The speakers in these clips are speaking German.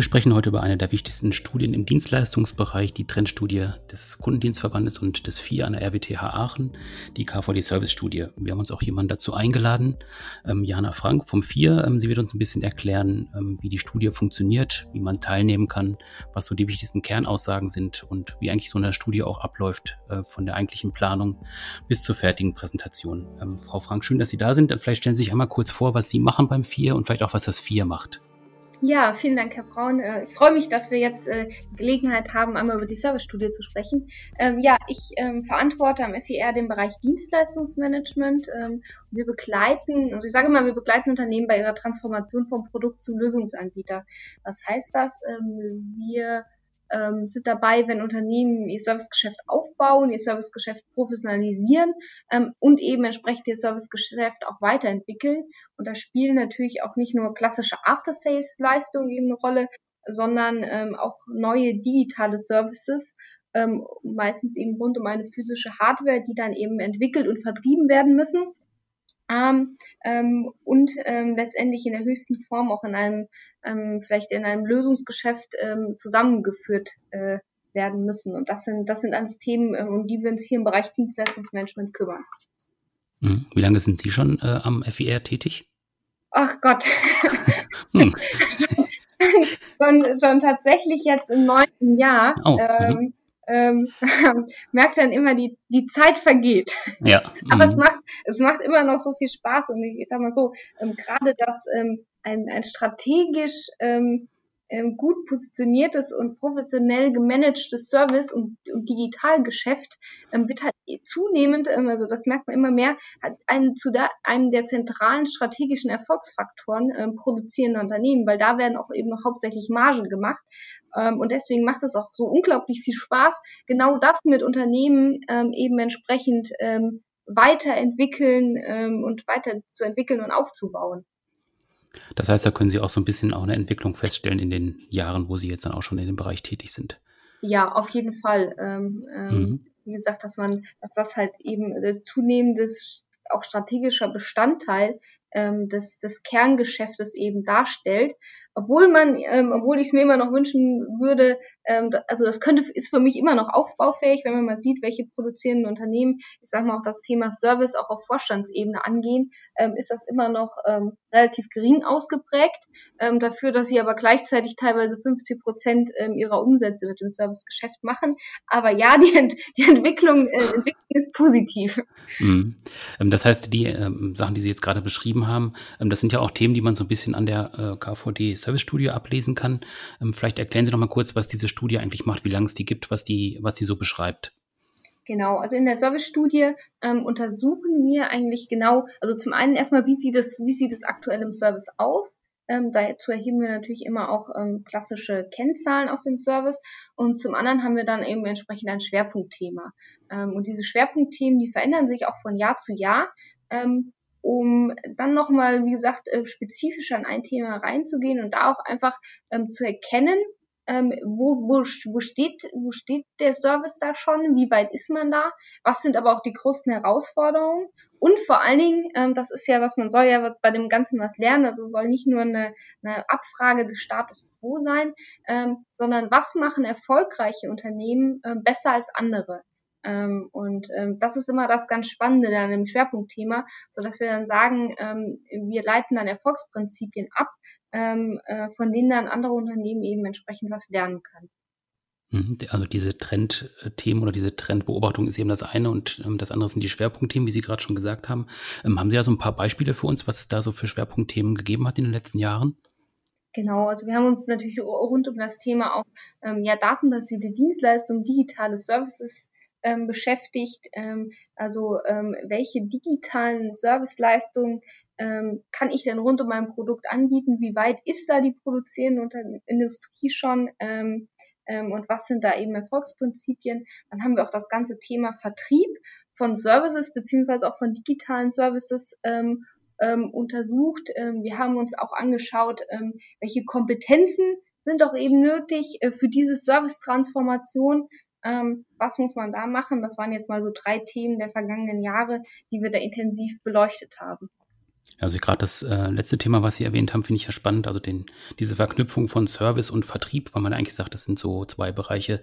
Wir sprechen heute über eine der wichtigsten Studien im Dienstleistungsbereich, die Trendstudie des Kundendienstverbandes und des FIA an der RWTH Aachen, die KVD Service Studie. Wir haben uns auch jemanden dazu eingeladen, ähm, Jana Frank vom FIA. Ähm, sie wird uns ein bisschen erklären, ähm, wie die Studie funktioniert, wie man teilnehmen kann, was so die wichtigsten Kernaussagen sind und wie eigentlich so eine Studie auch abläuft, äh, von der eigentlichen Planung bis zur fertigen Präsentation. Ähm, Frau Frank, schön, dass Sie da sind. Vielleicht stellen Sie sich einmal kurz vor, was Sie machen beim FIA und vielleicht auch, was das FIA macht. Ja, vielen Dank, Herr Braun. Äh, ich freue mich, dass wir jetzt äh, Gelegenheit haben, einmal über die Service-Studie zu sprechen. Ähm, ja, ich ähm, verantworte am FER den Bereich Dienstleistungsmanagement. Ähm, wir begleiten, also ich sage mal, wir begleiten Unternehmen bei ihrer Transformation vom Produkt zum Lösungsanbieter. Was heißt das? wir ähm, sind dabei, wenn Unternehmen ihr Servicegeschäft aufbauen, ihr Servicegeschäft professionalisieren ähm, und eben entsprechend ihr Servicegeschäft auch weiterentwickeln. Und da spielen natürlich auch nicht nur klassische After-Sales-Leistungen eben eine Rolle, sondern ähm, auch neue digitale Services, ähm, meistens eben rund um eine physische Hardware, die dann eben entwickelt und vertrieben werden müssen ähm, ähm, und ähm, letztendlich in der höchsten Form auch in einem, ähm, vielleicht in einem Lösungsgeschäft ähm, zusammengeführt äh, werden müssen. Und das sind, das sind alles Themen, äh, um die wir uns hier im Bereich Dienstleistungsmanagement kümmern. Mhm. Wie lange sind Sie schon äh, am FIR tätig? Ach Gott. hm. schon, schon tatsächlich jetzt im neunten Jahr. Oh, ähm, mhm ähm, merkt dann immer, die, die Zeit vergeht. Ja. Aber es mhm. macht, es macht immer noch so viel Spaß und ich, ich sag mal so, ähm, gerade das ähm, ein, ein strategisch ähm, ähm, gut positioniertes und professionell gemanagtes Service und, und Digitalgeschäft ähm, wird halt zunehmend, ähm, also das merkt man immer mehr, hat einen zu da, einem der zentralen strategischen Erfolgsfaktoren ähm, produzierende Unternehmen, weil da werden auch eben noch hauptsächlich Margen gemacht. Ähm, und deswegen macht es auch so unglaublich viel Spaß, genau das mit Unternehmen ähm, eben entsprechend ähm, weiterentwickeln ähm, und weiterzuentwickeln und aufzubauen. Das heißt, da können Sie auch so ein bisschen auch eine Entwicklung feststellen in den Jahren, wo Sie jetzt dann auch schon in dem Bereich tätig sind. Ja, auf jeden Fall. Ähm, ähm, mhm. Wie gesagt, dass man, dass das halt eben das zunehmendes auch strategischer Bestandteil ähm, des, des Kerngeschäftes eben darstellt. Obwohl man, ähm, obwohl ich es mir immer noch wünschen würde, ähm, da, also das könnte, ist für mich immer noch aufbaufähig, wenn man mal sieht, welche produzierenden Unternehmen, ich sag mal auch das Thema Service auch auf Vorstandsebene angehen, ähm, ist das immer noch ähm, relativ gering ausgeprägt. Ähm, dafür, dass sie aber gleichzeitig teilweise 50 Prozent ähm, ihrer Umsätze mit dem Servicegeschäft machen. Aber ja, die, Ent die Entwicklung, äh, Entwicklung ist positiv. Mhm. Ähm, das heißt, die ähm, Sachen, die Sie jetzt gerade beschrieben beschrieben haben. Ähm, das sind ja auch Themen, die man so ein bisschen an der äh, KVD Service Studio ablesen kann. Ähm, vielleicht erklären Sie noch mal kurz, was diese Studie eigentlich macht, wie lange es die gibt, was die, was sie so beschreibt. Genau, also in der Service-Studie ähm, untersuchen wir eigentlich genau, also zum einen erstmal, wie sieht es, wie sieht es aktuell im Service auf? Ähm, dazu erheben wir natürlich immer auch ähm, klassische Kennzahlen aus dem Service. Und zum anderen haben wir dann eben entsprechend ein Schwerpunktthema. Ähm, und diese Schwerpunktthemen, die verändern sich auch von Jahr zu Jahr. Ähm, um dann nochmal, wie gesagt, äh, spezifisch an ein Thema reinzugehen und da auch einfach ähm, zu erkennen, ähm, wo, wo, wo, steht, wo steht der Service da schon, wie weit ist man da, was sind aber auch die größten Herausforderungen und vor allen Dingen, ähm, das ist ja, was man soll ja bei dem Ganzen was lernen, also soll nicht nur eine, eine Abfrage des Status quo sein, ähm, sondern was machen erfolgreiche Unternehmen ähm, besser als andere. Ähm, und ähm, das ist immer das ganz Spannende dann im Schwerpunktthema, so dass wir dann sagen, ähm, wir leiten dann Erfolgsprinzipien ab, ähm, äh, von denen dann andere Unternehmen eben entsprechend was lernen können. Mhm, also diese Trendthemen oder diese Trendbeobachtung ist eben das eine und ähm, das andere sind die Schwerpunktthemen, wie Sie gerade schon gesagt haben. Ähm, haben Sie da so ein paar Beispiele für uns, was es da so für Schwerpunktthemen gegeben hat in den letzten Jahren? Genau, also wir haben uns natürlich rund um das Thema auch ähm, ja datenbasierte Dienstleistungen, digitale Services ähm, beschäftigt. Ähm, also ähm, welche digitalen Serviceleistungen ähm, kann ich denn rund um mein Produkt anbieten? Wie weit ist da die produzierende Industrie schon? Ähm, ähm, und was sind da eben Erfolgsprinzipien? Dann haben wir auch das ganze Thema Vertrieb von Services beziehungsweise auch von digitalen Services ähm, ähm, untersucht. Ähm, wir haben uns auch angeschaut, ähm, welche Kompetenzen sind doch eben nötig äh, für diese Service-Transformation. Ähm, was muss man da machen? Das waren jetzt mal so drei Themen der vergangenen Jahre, die wir da intensiv beleuchtet haben. Also gerade das äh, letzte Thema, was Sie erwähnt haben, finde ich ja spannend. Also den, diese Verknüpfung von Service und Vertrieb, weil man eigentlich sagt, das sind so zwei Bereiche,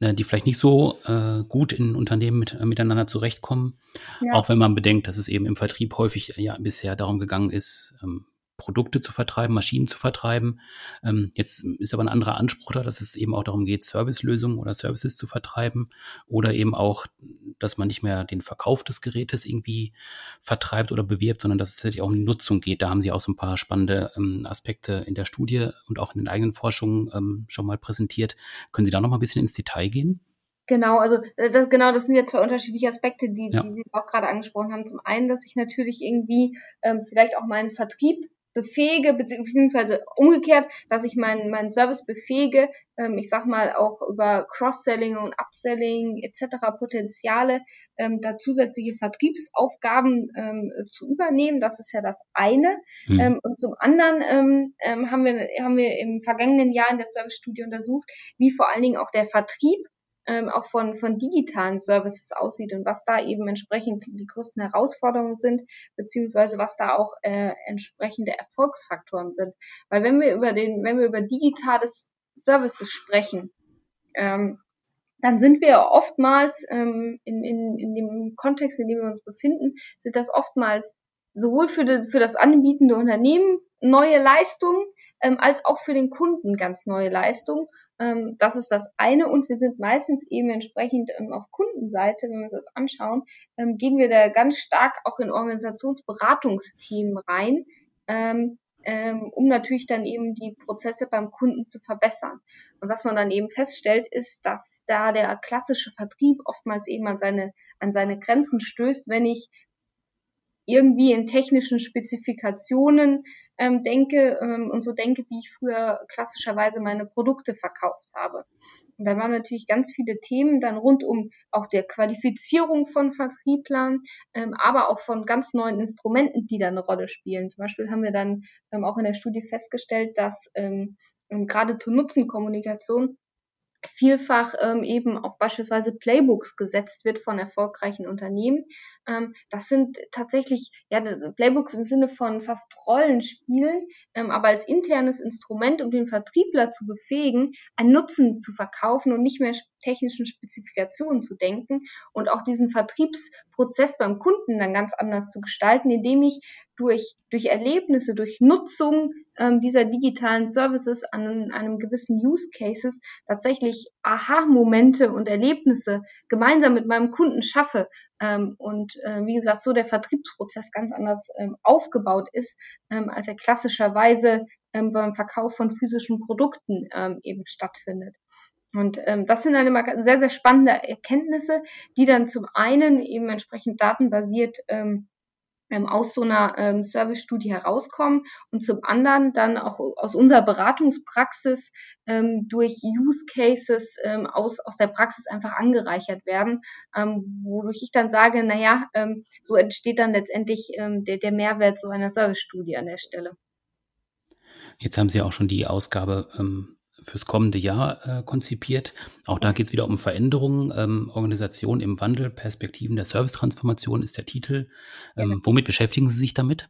äh, die vielleicht nicht so äh, gut in Unternehmen mit, äh, miteinander zurechtkommen. Ja. Auch wenn man bedenkt, dass es eben im Vertrieb häufig ja bisher darum gegangen ist, ähm, Produkte zu vertreiben, Maschinen zu vertreiben. Ähm, jetzt ist aber ein anderer Anspruch da, dass es eben auch darum geht, Servicelösungen oder Services zu vertreiben oder eben auch, dass man nicht mehr den Verkauf des Gerätes irgendwie vertreibt oder bewirbt, sondern dass es tatsächlich auch um die Nutzung geht. Da haben Sie auch so ein paar spannende ähm, Aspekte in der Studie und auch in den eigenen Forschungen ähm, schon mal präsentiert. Können Sie da noch mal ein bisschen ins Detail gehen? Genau, also äh, das, genau, das sind jetzt zwei unterschiedliche Aspekte, die, ja. die Sie auch gerade angesprochen haben. Zum einen, dass ich natürlich irgendwie ähm, vielleicht auch meinen Vertrieb befähige, beziehungsweise umgekehrt, dass ich meinen meinen Service befähige, ähm, ich sag mal auch über Cross-Selling und Upselling etc. Potenziale, ähm, da zusätzliche Vertriebsaufgaben ähm, zu übernehmen. Das ist ja das eine. Mhm. Ähm, und zum anderen ähm, ähm, haben wir haben wir im vergangenen Jahr in der Service-Studie untersucht, wie vor allen Dingen auch der Vertrieb ähm, auch von, von digitalen Services aussieht und was da eben entsprechend die größten Herausforderungen sind, beziehungsweise was da auch äh, entsprechende Erfolgsfaktoren sind. Weil wenn wir über den, wenn wir über digitales Services sprechen, ähm, dann sind wir oftmals ähm, in, in, in dem Kontext, in dem wir uns befinden, sind das oftmals sowohl für, die, für das anbietende Unternehmen neue Leistungen, ähm, als auch für den Kunden ganz neue Leistungen. Ähm, das ist das eine und wir sind meistens eben entsprechend ähm, auf Kundenseite, wenn wir uns das anschauen, ähm, gehen wir da ganz stark auch in Organisationsberatungsthemen rein, ähm, ähm, um natürlich dann eben die Prozesse beim Kunden zu verbessern. Und was man dann eben feststellt, ist, dass da der klassische Vertrieb oftmals eben an seine, an seine Grenzen stößt, wenn ich irgendwie in technischen Spezifikationen ähm, denke ähm, und so denke, wie ich früher klassischerweise meine Produkte verkauft habe. Und da waren natürlich ganz viele Themen dann rund um auch der Qualifizierung von Vertrieblern, ähm, aber auch von ganz neuen Instrumenten, die da eine Rolle spielen. Zum Beispiel haben wir dann ähm, auch in der Studie festgestellt, dass ähm, gerade zur Nutzenkommunikation vielfach ähm, eben auf beispielsweise Playbooks gesetzt wird von erfolgreichen Unternehmen. Ähm, das sind tatsächlich ja das Playbooks im Sinne von fast Rollenspielen, ähm, aber als internes Instrument, um den Vertriebler zu befähigen, einen Nutzen zu verkaufen und nicht mehr technischen Spezifikationen zu denken und auch diesen Vertriebsprozess beim Kunden dann ganz anders zu gestalten, indem ich durch, durch Erlebnisse, durch Nutzung ähm, dieser digitalen Services an einem gewissen Use Cases tatsächlich Aha-Momente und Erlebnisse gemeinsam mit meinem Kunden schaffe ähm, und äh, wie gesagt so der Vertriebsprozess ganz anders ähm, aufgebaut ist, ähm, als er klassischerweise ähm, beim Verkauf von physischen Produkten ähm, eben stattfindet. Und ähm, das sind dann immer sehr, sehr spannende Erkenntnisse, die dann zum einen eben entsprechend datenbasiert ähm, ähm, aus so einer ähm, Service-Studie herauskommen und zum anderen dann auch aus unserer Beratungspraxis ähm, durch Use Cases ähm, aus, aus der Praxis einfach angereichert werden, ähm, wodurch ich dann sage, naja, ähm, so entsteht dann letztendlich ähm, der, der Mehrwert so einer Service-Studie an der Stelle. Jetzt haben Sie auch schon die Ausgabe ähm, fürs kommende Jahr äh, konzipiert. Auch da geht es wieder um Veränderungen, ähm, Organisation im Wandel, Perspektiven der Servicetransformation ist der Titel. Ähm, womit beschäftigen Sie sich damit?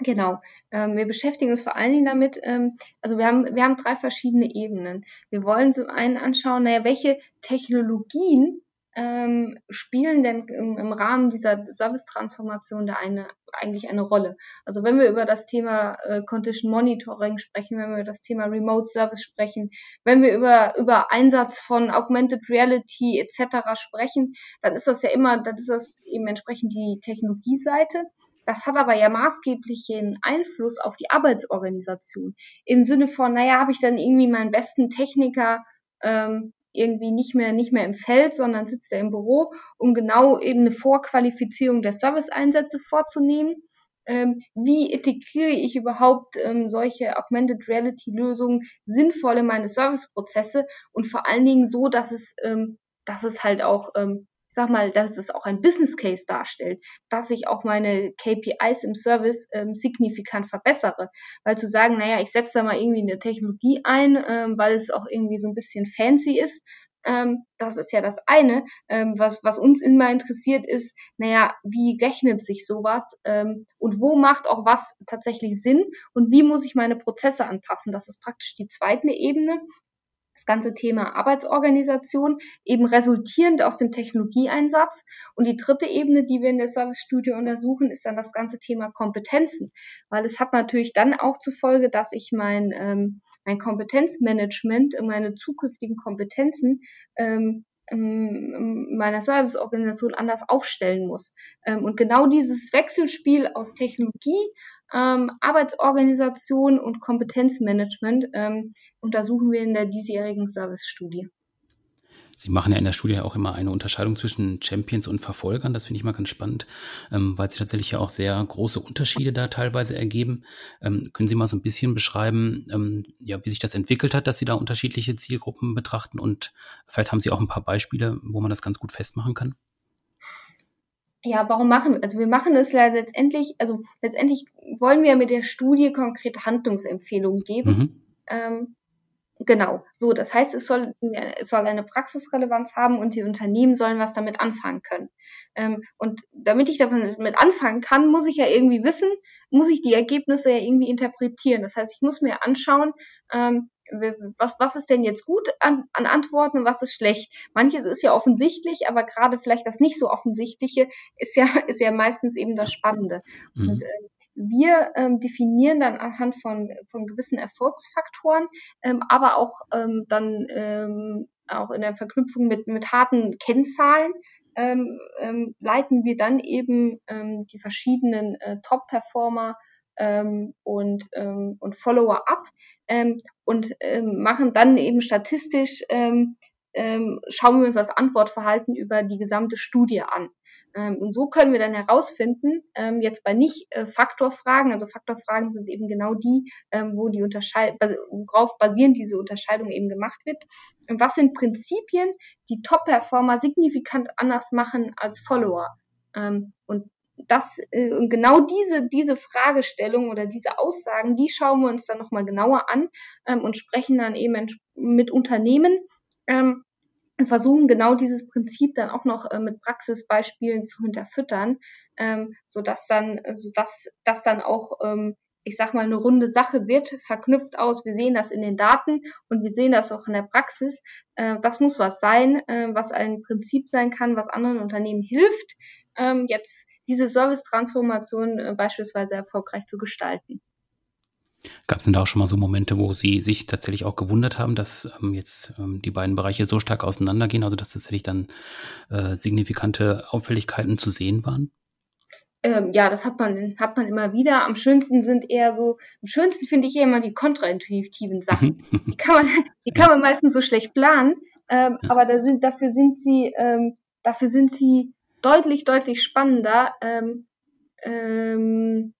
Genau, ähm, wir beschäftigen uns vor allen Dingen damit, ähm, also wir haben, wir haben drei verschiedene Ebenen. Wir wollen zum einen anschauen, naja, welche Technologien ähm, spielen denn im, Rahmen dieser Service-Transformation da eine, eigentlich eine Rolle? Also wenn wir über das Thema äh, Condition Monitoring sprechen, wenn wir über das Thema Remote Service sprechen, wenn wir über, über Einsatz von Augmented Reality etc. sprechen, dann ist das ja immer, dann ist das eben entsprechend die Technologieseite. Das hat aber ja maßgeblichen Einfluss auf die Arbeitsorganisation. Im Sinne von, naja, habe ich dann irgendwie meinen besten Techniker ähm, irgendwie nicht mehr, nicht mehr im Feld, sondern sitzt er im Büro, um genau eben eine Vorqualifizierung der Serviceeinsätze vorzunehmen. Ähm, wie integriere ich überhaupt ähm, solche Augmented Reality Lösungen sinnvoll in meine Serviceprozesse und vor allen Dingen so, dass es, ähm, dass es halt auch ähm, ich sag mal, dass es auch ein Business Case darstellt, dass ich auch meine KPIs im Service ähm, signifikant verbessere. Weil zu sagen, naja, ich setze da mal irgendwie eine Technologie ein, ähm, weil es auch irgendwie so ein bisschen fancy ist, ähm, das ist ja das eine. Ähm, was, was uns immer interessiert ist, naja, wie rechnet sich sowas ähm, und wo macht auch was tatsächlich Sinn und wie muss ich meine Prozesse anpassen? Das ist praktisch die zweite Ebene das ganze Thema Arbeitsorganisation, eben resultierend aus dem Technologieeinsatz. Und die dritte Ebene, die wir in der Service-Studie untersuchen, ist dann das ganze Thema Kompetenzen, weil es hat natürlich dann auch zur Folge, dass ich mein, ähm, mein Kompetenzmanagement, meine zukünftigen Kompetenzen ähm, meiner Serviceorganisation anders aufstellen muss. Ähm, und genau dieses Wechselspiel aus Technologie ähm, Arbeitsorganisation und Kompetenzmanagement ähm, untersuchen wir in der diesjährigen Service-Studie. Sie machen ja in der Studie auch immer eine Unterscheidung zwischen Champions und Verfolgern. Das finde ich mal ganz spannend, ähm, weil sich tatsächlich ja auch sehr große Unterschiede da teilweise ergeben. Ähm, können Sie mal so ein bisschen beschreiben, ähm, ja, wie sich das entwickelt hat, dass Sie da unterschiedliche Zielgruppen betrachten? Und vielleicht haben Sie auch ein paar Beispiele, wo man das ganz gut festmachen kann? Ja, warum machen wir? Also wir machen es ja letztendlich, also letztendlich wollen wir mit der Studie konkrete Handlungsempfehlungen geben. Mhm. Ähm, genau, so, das heißt, es soll, es soll eine Praxisrelevanz haben und die Unternehmen sollen was damit anfangen können. Ähm, und damit ich damit anfangen kann, muss ich ja irgendwie wissen, muss ich die Ergebnisse ja irgendwie interpretieren. Das heißt, ich muss mir anschauen, ähm, was, was ist denn jetzt gut an, an Antworten und was ist schlecht. Manches ist ja offensichtlich, aber gerade vielleicht das nicht so offensichtliche ist ja, ist ja meistens eben das Spannende. Mhm. Und äh, wir ähm, definieren dann anhand von, von gewissen Erfolgsfaktoren, ähm, aber auch ähm, dann ähm, auch in der Verknüpfung mit, mit harten Kennzahlen, ähm, ähm, leiten wir dann eben ähm, die verschiedenen äh, Top-Performer ähm, und, ähm, und Follower ab ähm, und ähm, machen dann eben statistisch, ähm, ähm, schauen wir uns das Antwortverhalten über die gesamte Studie an. Ähm, und so können wir dann herausfinden, ähm, jetzt bei nicht äh, also Faktorfragen sind eben genau die, ähm, wo die worauf basierend diese Unterscheidung eben gemacht wird. Und was sind Prinzipien, die Top-Performer signifikant anders machen als Follower? Ähm, und das äh, genau diese diese Fragestellung oder diese Aussagen, die schauen wir uns dann noch mal genauer an ähm, und sprechen dann eben mit Unternehmen ähm, und versuchen genau dieses Prinzip dann auch noch äh, mit Praxisbeispielen zu hinterfüttern, ähm, so dass dann, so dass das dann auch, ähm, ich sag mal, eine runde Sache wird, verknüpft aus. Wir sehen das in den Daten und wir sehen das auch in der Praxis. Äh, das muss was sein, äh, was ein Prinzip sein kann, was anderen Unternehmen hilft, ähm, jetzt diese Service-Transformation äh, beispielsweise erfolgreich zu gestalten. Gab es denn da auch schon mal so Momente, wo Sie sich tatsächlich auch gewundert haben, dass ähm, jetzt ähm, die beiden Bereiche so stark auseinandergehen, also dass tatsächlich dann äh, signifikante Auffälligkeiten zu sehen waren? Ähm, ja, das hat man, hat man immer wieder. Am schönsten sind eher so, am schönsten finde ich eher immer die kontraintuitiven Sachen. Die kann man, die kann man meistens so schlecht planen, ähm, ja. aber da sind, dafür sind sie, ähm, dafür sind sie deutlich, deutlich spannender. Ähm, ähm,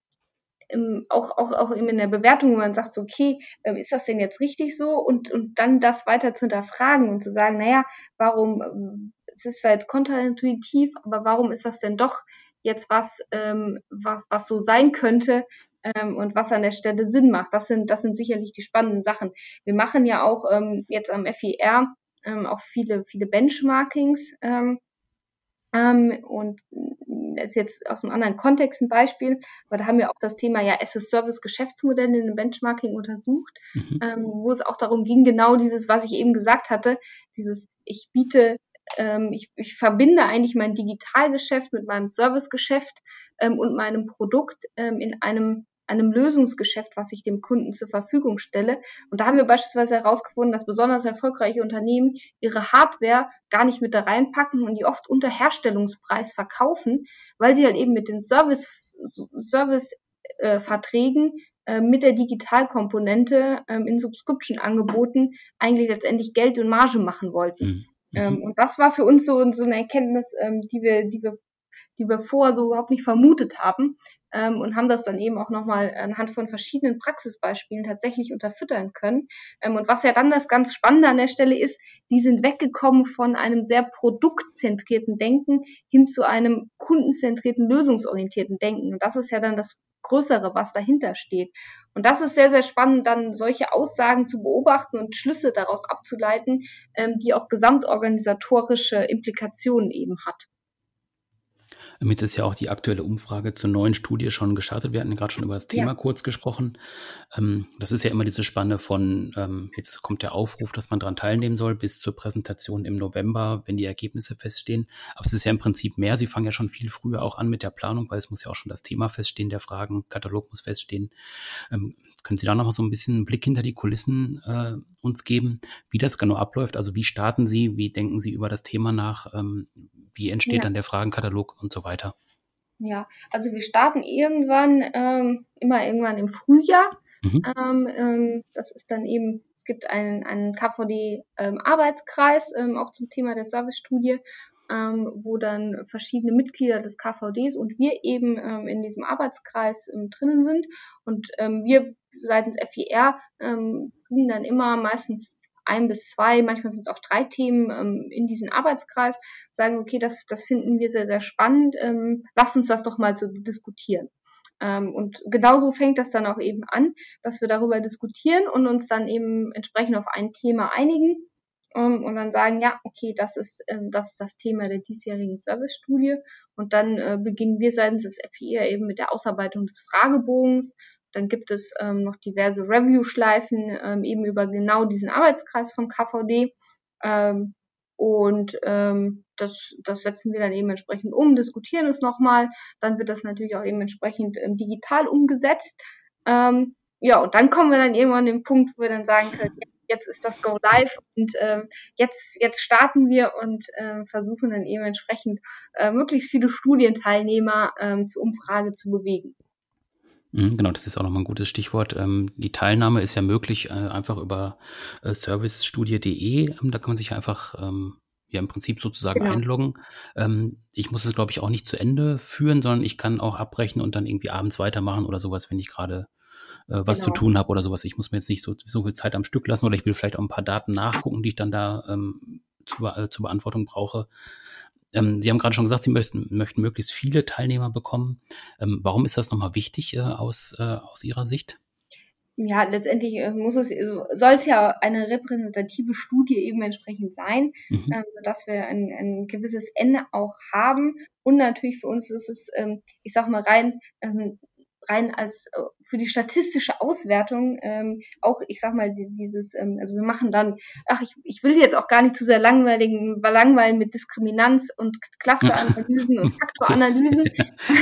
ähm, auch, auch, auch eben in der Bewertung, wo man sagt, so, okay, ähm, ist das denn jetzt richtig so? Und, und dann das weiter zu hinterfragen und zu sagen, naja, warum, ähm, es ist zwar jetzt kontraintuitiv, aber warum ist das denn doch jetzt was, ähm, was, was so sein könnte, ähm, und was an der Stelle Sinn macht. Das sind, das sind sicherlich die spannenden Sachen. Wir machen ja auch ähm, jetzt am FIR ähm, auch viele, viele Benchmarkings. Ähm, ähm, und das ist jetzt aus einem anderen Kontext ein Beispiel, aber da haben wir auch das Thema ja SS-Service-Geschäftsmodell in dem Benchmarking untersucht, mhm. ähm, wo es auch darum ging, genau dieses, was ich eben gesagt hatte, dieses, ich biete, ähm, ich, ich verbinde eigentlich mein Digitalgeschäft mit meinem Servicegeschäft ähm, und meinem Produkt ähm, in einem einem Lösungsgeschäft, was ich dem Kunden zur Verfügung stelle. Und da haben wir beispielsweise herausgefunden, dass besonders erfolgreiche Unternehmen ihre Hardware gar nicht mit da reinpacken und die oft unter Herstellungspreis verkaufen, weil sie halt eben mit den Service, Service äh, Verträgen äh, mit der Digitalkomponente ähm, in Subscription-Angeboten eigentlich letztendlich Geld und Marge machen wollten. Mhm. Ähm, mhm. und das war für uns so, so eine Erkenntnis, ähm, die wir, die wir die wir vorher so überhaupt nicht vermutet haben, ähm, und haben das dann eben auch nochmal anhand von verschiedenen Praxisbeispielen tatsächlich unterfüttern können. Ähm, und was ja dann das ganz Spannende an der Stelle ist, die sind weggekommen von einem sehr produktzentrierten Denken hin zu einem kundenzentrierten, lösungsorientierten Denken. Und das ist ja dann das Größere, was dahinter steht. Und das ist sehr, sehr spannend, dann solche Aussagen zu beobachten und Schlüsse daraus abzuleiten, ähm, die auch gesamtorganisatorische Implikationen eben hat. Jetzt ist ja auch die aktuelle Umfrage zur neuen Studie schon gestartet. Wir hatten gerade schon über das Thema ja. kurz gesprochen. Ähm, das ist ja immer diese Spanne von, ähm, jetzt kommt der Aufruf, dass man daran teilnehmen soll, bis zur Präsentation im November, wenn die Ergebnisse feststehen. Aber es ist ja im Prinzip mehr. Sie fangen ja schon viel früher auch an mit der Planung, weil es muss ja auch schon das Thema feststehen, der Fragen, Katalog muss feststehen. Ähm, können Sie da noch mal so ein bisschen einen Blick hinter die Kulissen äh, uns geben, wie das genau abläuft? Also wie starten Sie, wie denken Sie über das Thema nach? wie entsteht ja. dann der Fragenkatalog und so weiter? Ja, also wir starten irgendwann, ähm, immer irgendwann im Frühjahr. Mhm. Ähm, ähm, das ist dann eben, es gibt einen, einen KVD-Arbeitskreis, ähm, auch zum Thema der Servicestudie, ähm, wo dann verschiedene Mitglieder des KVDs und wir eben ähm, in diesem Arbeitskreis ähm, drinnen sind. Und ähm, wir seitens FIR ähm, kriegen dann immer meistens ein bis zwei, manchmal sind es auch drei Themen ähm, in diesen Arbeitskreis, sagen, okay, das, das finden wir sehr, sehr spannend, ähm, lasst uns das doch mal so diskutieren. Ähm, und genauso fängt das dann auch eben an, dass wir darüber diskutieren und uns dann eben entsprechend auf ein Thema einigen ähm, und dann sagen, ja, okay, das ist, ähm, das ist das Thema der diesjährigen Servicestudie. Und dann äh, beginnen wir seitens des FIR eben mit der Ausarbeitung des Fragebogens, dann gibt es ähm, noch diverse Review-Schleifen ähm, eben über genau diesen Arbeitskreis vom KVD. Ähm, und ähm, das, das setzen wir dann eben entsprechend um, diskutieren es nochmal. Dann wird das natürlich auch eben entsprechend ähm, digital umgesetzt. Ähm, ja, und dann kommen wir dann irgendwann an den Punkt, wo wir dann sagen können, jetzt ist das Go Live und äh, jetzt, jetzt starten wir und äh, versuchen dann eben entsprechend äh, möglichst viele Studienteilnehmer äh, zur Umfrage zu bewegen. Mhm, genau, das ist auch nochmal ein gutes Stichwort. Ähm, die Teilnahme ist ja möglich äh, einfach über äh, servicestudie.de. Ähm, da kann man sich einfach ähm, ja im Prinzip sozusagen genau. einloggen. ich muss es, glaube ich, auch nicht zu Ende führen, sondern ich kann auch abbrechen und dann irgendwie abends weitermachen oder sowas, wenn ich gerade äh, was genau. zu tun habe oder sowas. Ich muss mir jetzt nicht so, so viel Zeit am Stück lassen oder ich will vielleicht auch ein paar Daten nachgucken, die ich dann da ähm, zu, äh, zur Beantwortung brauche. Ähm, Sie haben gerade schon gesagt, Sie möchten, möchten möglichst viele Teilnehmer bekommen. Ähm, warum ist das nochmal wichtig äh, aus, äh, aus Ihrer Sicht? ja, letztendlich äh, muss es, soll es ja eine repräsentative Studie eben entsprechend sein, mhm. ähm, sodass wir ein, ein gewisses Ende auch haben. Und natürlich für uns ist es, ähm, ich sag mal rein, ähm, rein als äh, für die statistische Auswertung ähm, auch, ich sag mal, dieses, ähm, also wir machen dann, ach, ich, ich will jetzt auch gar nicht zu sehr langweiligen, langweilen mit Diskriminanz und Klasseanalysen und Faktoranalysen.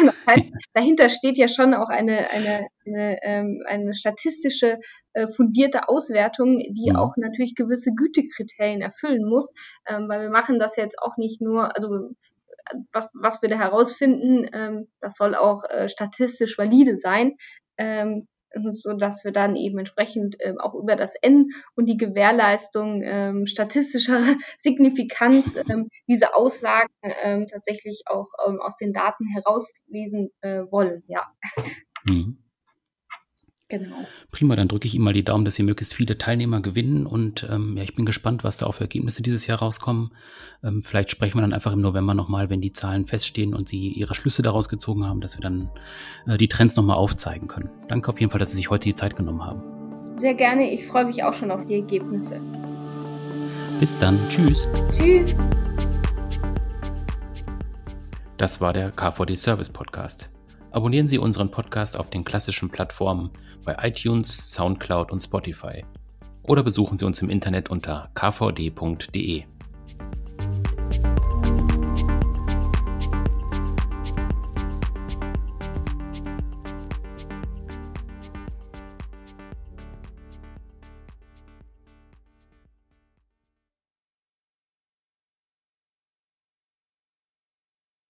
das heißt, dahinter steht ja schon auch eine, eine, eine, ähm, eine statistische äh, fundierte Auswertung, die mhm. auch natürlich gewisse Gütekriterien erfüllen muss, ähm, weil wir machen das jetzt auch nicht nur, also was, was wir da herausfinden, ähm, das soll auch äh, statistisch valide sein, ähm, so dass wir dann eben entsprechend ähm, auch über das N und die Gewährleistung ähm, statistischer Signifikanz ähm, diese Aussagen ähm, tatsächlich auch ähm, aus den Daten herauslesen äh, wollen. Ja. Mhm. Genau. Prima, dann drücke ich Ihnen mal die Daumen, dass Sie möglichst viele Teilnehmer gewinnen und ähm, ja, ich bin gespannt, was da für Ergebnisse dieses Jahr rauskommen. Ähm, vielleicht sprechen wir dann einfach im November nochmal, wenn die Zahlen feststehen und Sie Ihre Schlüsse daraus gezogen haben, dass wir dann äh, die Trends nochmal aufzeigen können. Danke auf jeden Fall, dass Sie sich heute die Zeit genommen haben. Sehr gerne, ich freue mich auch schon auf die Ergebnisse. Bis dann, tschüss. Tschüss. Das war der KVD Service Podcast. Abonnieren Sie unseren Podcast auf den klassischen Plattformen bei iTunes, SoundCloud und Spotify. Oder besuchen Sie uns im Internet unter kvd.de.